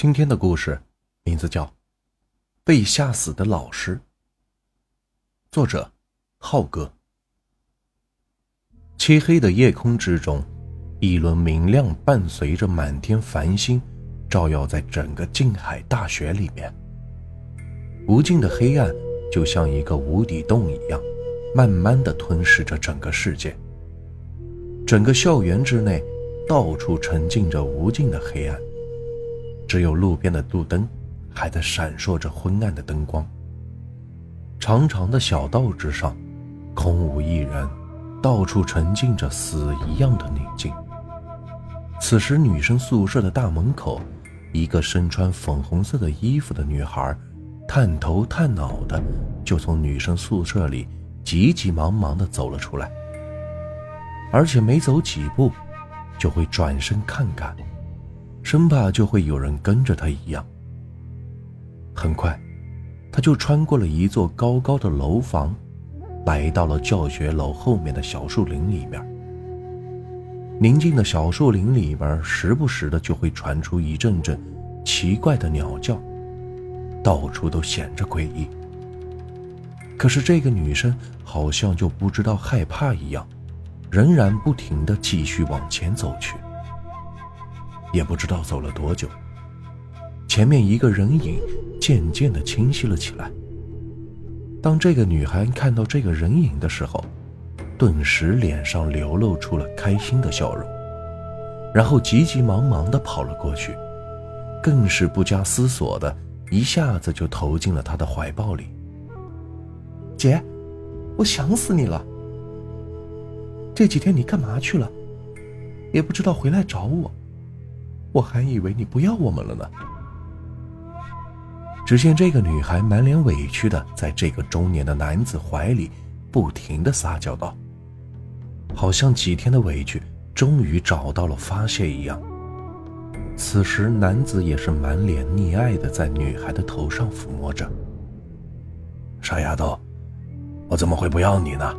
今天的故事名字叫《被吓死的老师》，作者浩哥。漆黑的夜空之中，一轮明亮伴随着满天繁星，照耀在整个静海大学里面。无尽的黑暗就像一个无底洞一样，慢慢的吞噬着整个世界。整个校园之内，到处沉浸着无尽的黑暗。只有路边的路灯还在闪烁着昏暗的灯光。长长的小道之上，空无一人，到处沉浸着死一样的宁静。此时，女生宿舍的大门口，一个身穿粉红色的衣服的女孩，探头探脑的就从女生宿舍里急急忙忙的走了出来，而且没走几步，就会转身看看。生怕就会有人跟着他一样。很快，他就穿过了一座高高的楼房，来到了教学楼后面的小树林里面。宁静的小树林里边，时不时的就会传出一阵阵奇怪的鸟叫，到处都显着诡异。可是这个女生好像就不知道害怕一样，仍然不停的继续往前走去。也不知道走了多久，前面一个人影渐渐的清晰了起来。当这个女孩看到这个人影的时候，顿时脸上流露出了开心的笑容，然后急急忙忙的跑了过去，更是不加思索的一下子就投进了他的怀抱里。姐，我想死你了。这几天你干嘛去了？也不知道回来找我。我还以为你不要我们了呢。只见这个女孩满脸委屈的在这个中年的男子怀里不停的撒娇道，好像几天的委屈终于找到了发泄一样。此时，男子也是满脸溺爱的在女孩的头上抚摸着。傻丫头，我怎么会不要你呢？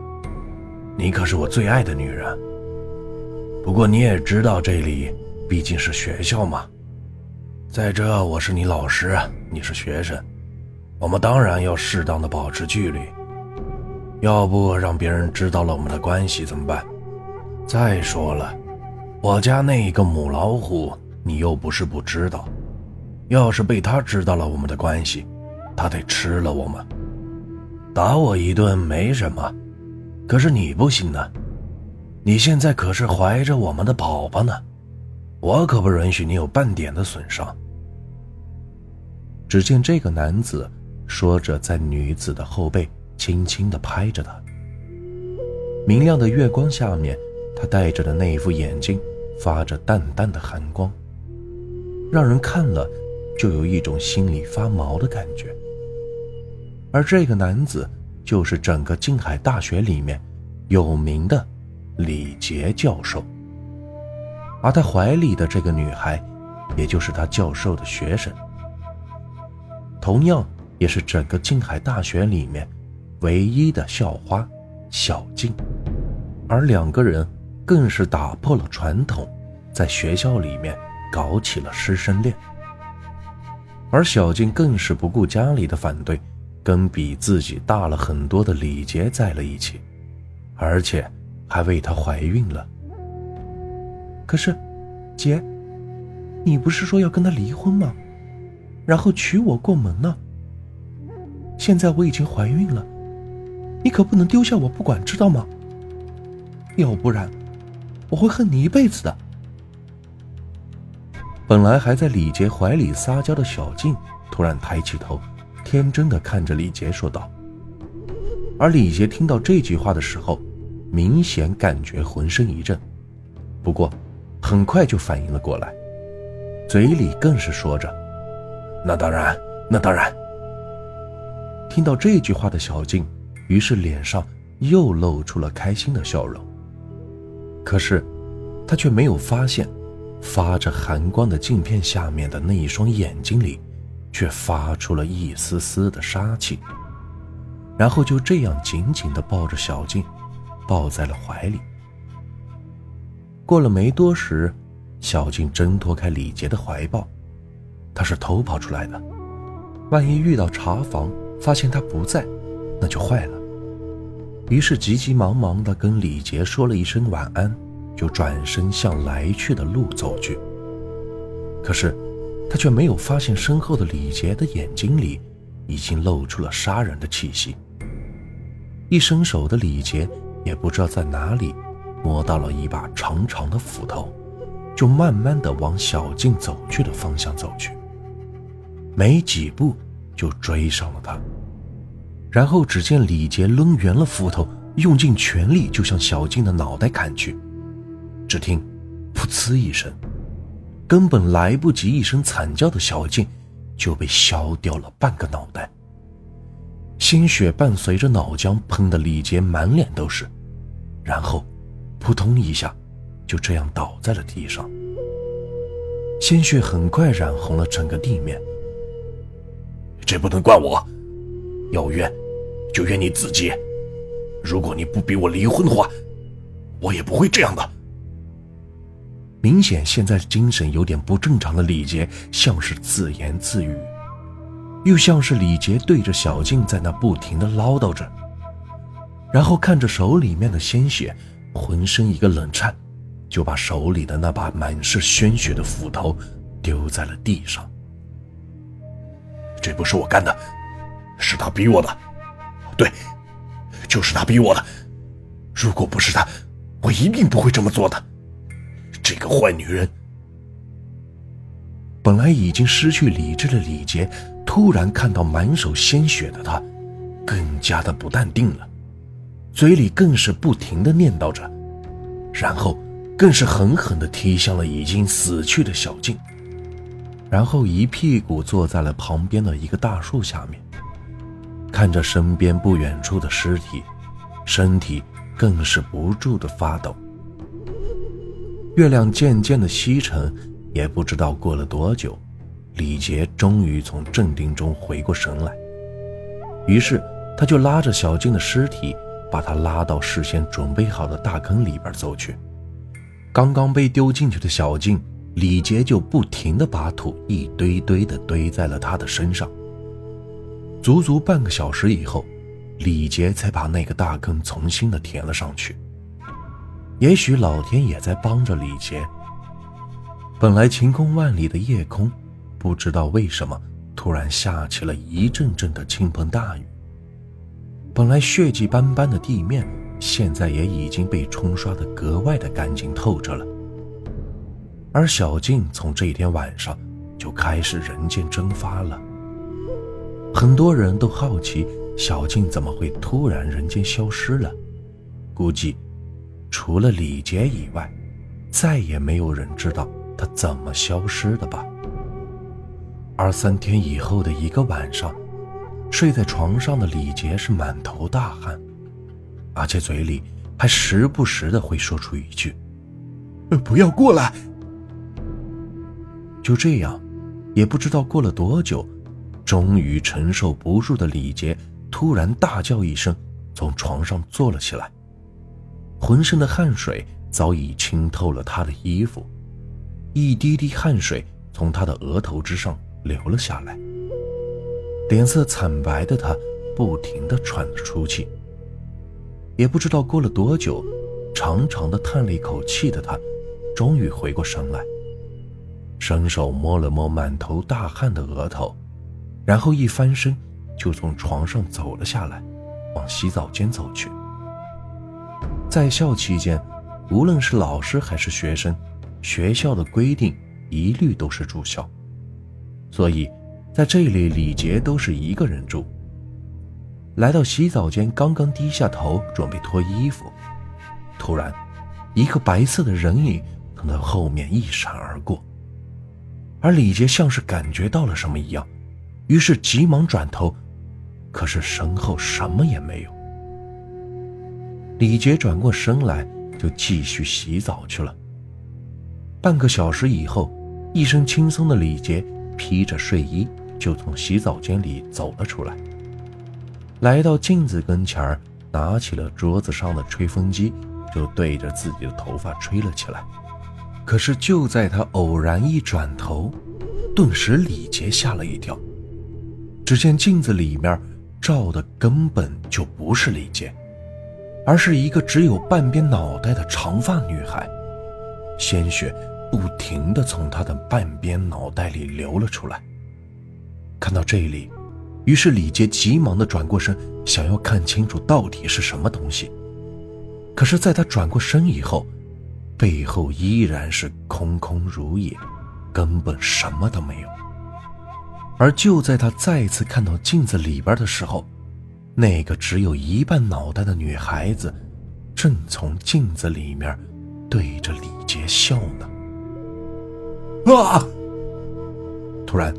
你可是我最爱的女人。不过你也知道这里。毕竟是学校嘛，再者我是你老师，你是学生，我们当然要适当的保持距离，要不让别人知道了我们的关系怎么办？再说了，我家那一个母老虎，你又不是不知道，要是被他知道了我们的关系，他得吃了我们，打我一顿没什么，可是你不行呢，你现在可是怀着我们的宝宝呢。我可不允许你有半点的损伤。只见这个男子说着，在女子的后背轻轻的拍着她。明亮的月光下面，他戴着的那副眼镜发着淡淡的寒光，让人看了就有一种心里发毛的感觉。而这个男子就是整个静海大学里面有名的李杰教授。而他怀里的这个女孩，也就是他教授的学生，同样也是整个静海大学里面唯一的校花小静，而两个人更是打破了传统，在学校里面搞起了师生恋。而小静更是不顾家里的反对，跟比自己大了很多的李杰在了一起，而且还为他怀孕了。可是，姐，你不是说要跟他离婚吗？然后娶我过门呢？现在我已经怀孕了，你可不能丢下我不管，知道吗？要不然，我会恨你一辈子的。本来还在李杰怀里撒娇的小静，突然抬起头，天真的看着李杰说道。而李杰听到这句话的时候，明显感觉浑身一震，不过。很快就反应了过来，嘴里更是说着：“那当然，那当然。”听到这句话的小静，于是脸上又露出了开心的笑容。可是，她却没有发现，发着寒光的镜片下面的那一双眼睛里，却发出了一丝丝的杀气。然后就这样紧紧地抱着小静，抱在了怀里。过了没多时，小静挣脱开李杰的怀抱，他是偷跑出来的，万一遇到茶房发现他不在，那就坏了。于是急急忙忙地跟李杰说了一声晚安，就转身向来去的路走去。可是，他却没有发现身后的李杰的眼睛里，已经露出了杀人的气息。一伸手的李杰也不知道在哪里摸到了一把长长的斧头，就慢慢的往小静走去的方向走去。没几步就追上了他，然后只见李杰抡圆了斧头，用尽全力就向小静的脑袋砍去。只听“噗呲”一声，根本来不及一声惨叫的小静就被削掉了半个脑袋，鲜血伴随着脑浆喷得李杰满脸都是，然后扑通一下就这样倒在了地上，鲜血很快染红了整个地面。这不能怪我，要怨就怨你自己。如果你不逼我离婚的话，我也不会这样的。明显现在精神有点不正常的李杰，像是自言自语，又像是李杰对着小静在那不停的唠叨着，然后看着手里面的鲜血，浑身一个冷颤，就把手里的那把满是鲜血的斧头丢在了地上。这不是我干的，是他逼我的。对，就是他逼我的。如果不是他，我一定不会这么做的。这个坏女人！本来已经失去理智的李杰，突然看到满手鲜血的他，更加的不淡定了，嘴里更是不停的念叨着，然后更是狠狠的踢向了已经死去的小静。然后一屁股坐在了旁边的一个大树下面，看着身边不远处的尸体，身体更是不住的发抖。月亮渐渐的西沉，也不知道过了多久，李杰终于从镇定中回过神来，于是他就拉着小静的尸体，把他拉到事先准备好的大坑里边走去。刚刚被丢进去的小静。李杰就不停地把土一堆堆地堆在了他的身上。足足半个小时以后，李杰才把那个大坑重新的填了上去。也许老天也在帮着李杰。本来晴空万里的夜空，不知道为什么突然下起了一阵阵的倾盆大雨。本来血迹斑斑的地面，现在也已经被冲刷得格外的干净透彻了。而小静从这一天晚上就开始人间蒸发了。很多人都好奇小静怎么会突然人间消失了，估计除了李杰以外，再也没有人知道她怎么消失的吧。而三天以后的一个晚上，睡在床上的李杰是满头大汗，而且嘴里还时不时的会说出一句：“不要过来。”就这样，也不知道过了多久，终于承受不住的李杰突然大叫一声，从床上坐了起来，浑身的汗水早已浸透了他的衣服，一滴滴汗水从他的额头之上流了下来。脸色惨白的他不停地喘着粗气，也不知道过了多久，长长的叹了一口气的他，终于回过神来。伸手摸了摸满头大汗的额头，然后一翻身就从床上走了下来，往洗澡间走去。在校期间，无论是老师还是学生，学校的规定一律都是住校，所以在这里李杰都是一个人住。来到洗澡间，刚刚低下头准备脱衣服，突然，一个白色的人影从他后面一闪而过。而李杰像是感觉到了什么一样，于是急忙转头，可是身后什么也没有。李杰转过身来，就继续洗澡去了。半个小时以后，一身轻松的李杰披着睡衣就从洗澡间里走了出来，来到镜子跟前儿，拿起了桌子上的吹风机，就对着自己的头发吹了起来。可是就在他偶然一转头，顿时李杰吓了一跳。只见镜子里面照的根本就不是李杰，而是一个只有半边脑袋的长发女孩，鲜血不停的从她的半边脑袋里流了出来。看到这里，于是李杰急忙的转过身，想要看清楚到底是什么东西。可是，在他转过身以后，背后依然是空空如也，根本什么都没有。而就在他再次看到镜子里边的时候，那个只有一半脑袋的女孩子，正从镜子里面对着李杰笑呢。啊！突然，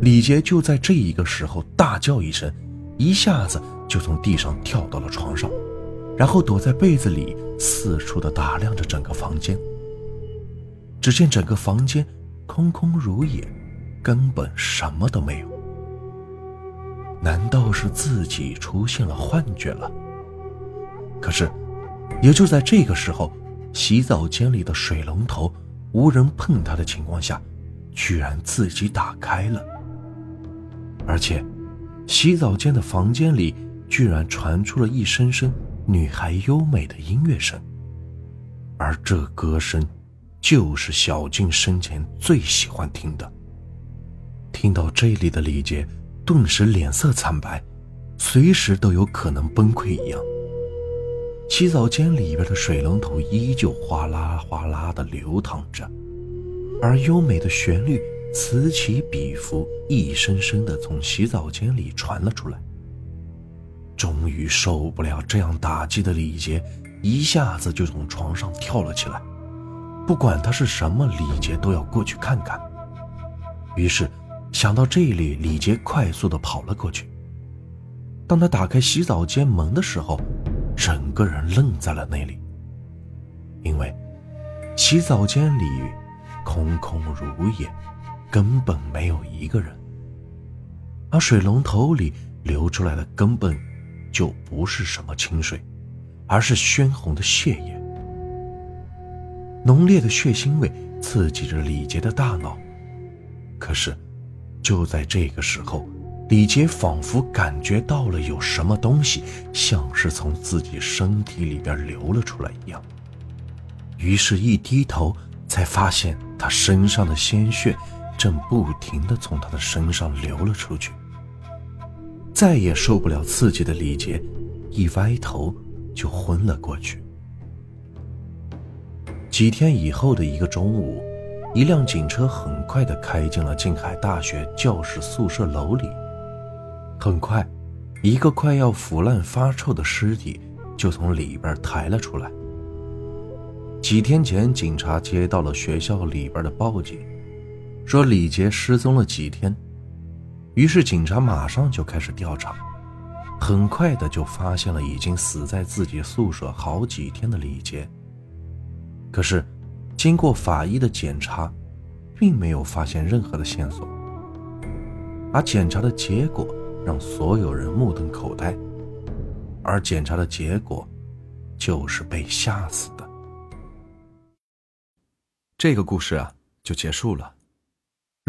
李杰就在这一个时候大叫一声，一下子就从地上跳到了床上。然后躲在被子里，四处的打量着整个房间。只见整个房间空空如也，根本什么都没有。难道是自己出现了幻觉了？可是，也就在这个时候，洗澡间里的水龙头无人碰它的情况下，居然自己打开了。而且，洗澡间的房间里居然传出了一声声。女孩优美的音乐声，而这歌声就是小静生前最喜欢听的。听到这里的李杰顿时脸色惨白，随时都有可能崩溃一样。洗澡间里边的水龙头依旧哗啦哗啦的流淌着，而优美的旋律此起彼伏，一声声的从洗澡间里传了出来。终于受不了这样打击的李杰，一下子就从床上跳了起来。不管他是什么，李杰都要过去看看。于是，想到这里，李杰快速的跑了过去。当他打开洗澡间门的时候，整个人愣在了那里，因为洗澡间里空空如也，根本没有一个人，而水龙头里流出来的根本。就不是什么清水，而是鲜红的血液。浓烈的血腥味刺激着李杰的大脑。可是，就在这个时候，李杰仿佛感觉到了有什么东西，像是从自己身体里边流了出来一样。于是，一低头，才发现他身上的鲜血正不停的从他的身上流了出去。再也受不了刺激的李杰，一歪头就昏了过去。几天以后的一个中午，一辆警车很快的开进了静海大学教室宿舍楼里。很快，一个快要腐烂发臭的尸体就从里边抬了出来。几天前，警察接到了学校里边的报警，说李杰失踪了几天。于是警察马上就开始调查，很快的就发现了已经死在自己宿舍好几天的李杰。可是，经过法医的检查，并没有发现任何的线索。而检查的结果让所有人目瞪口呆，而检查的结果就是被吓死的。这个故事啊，就结束了。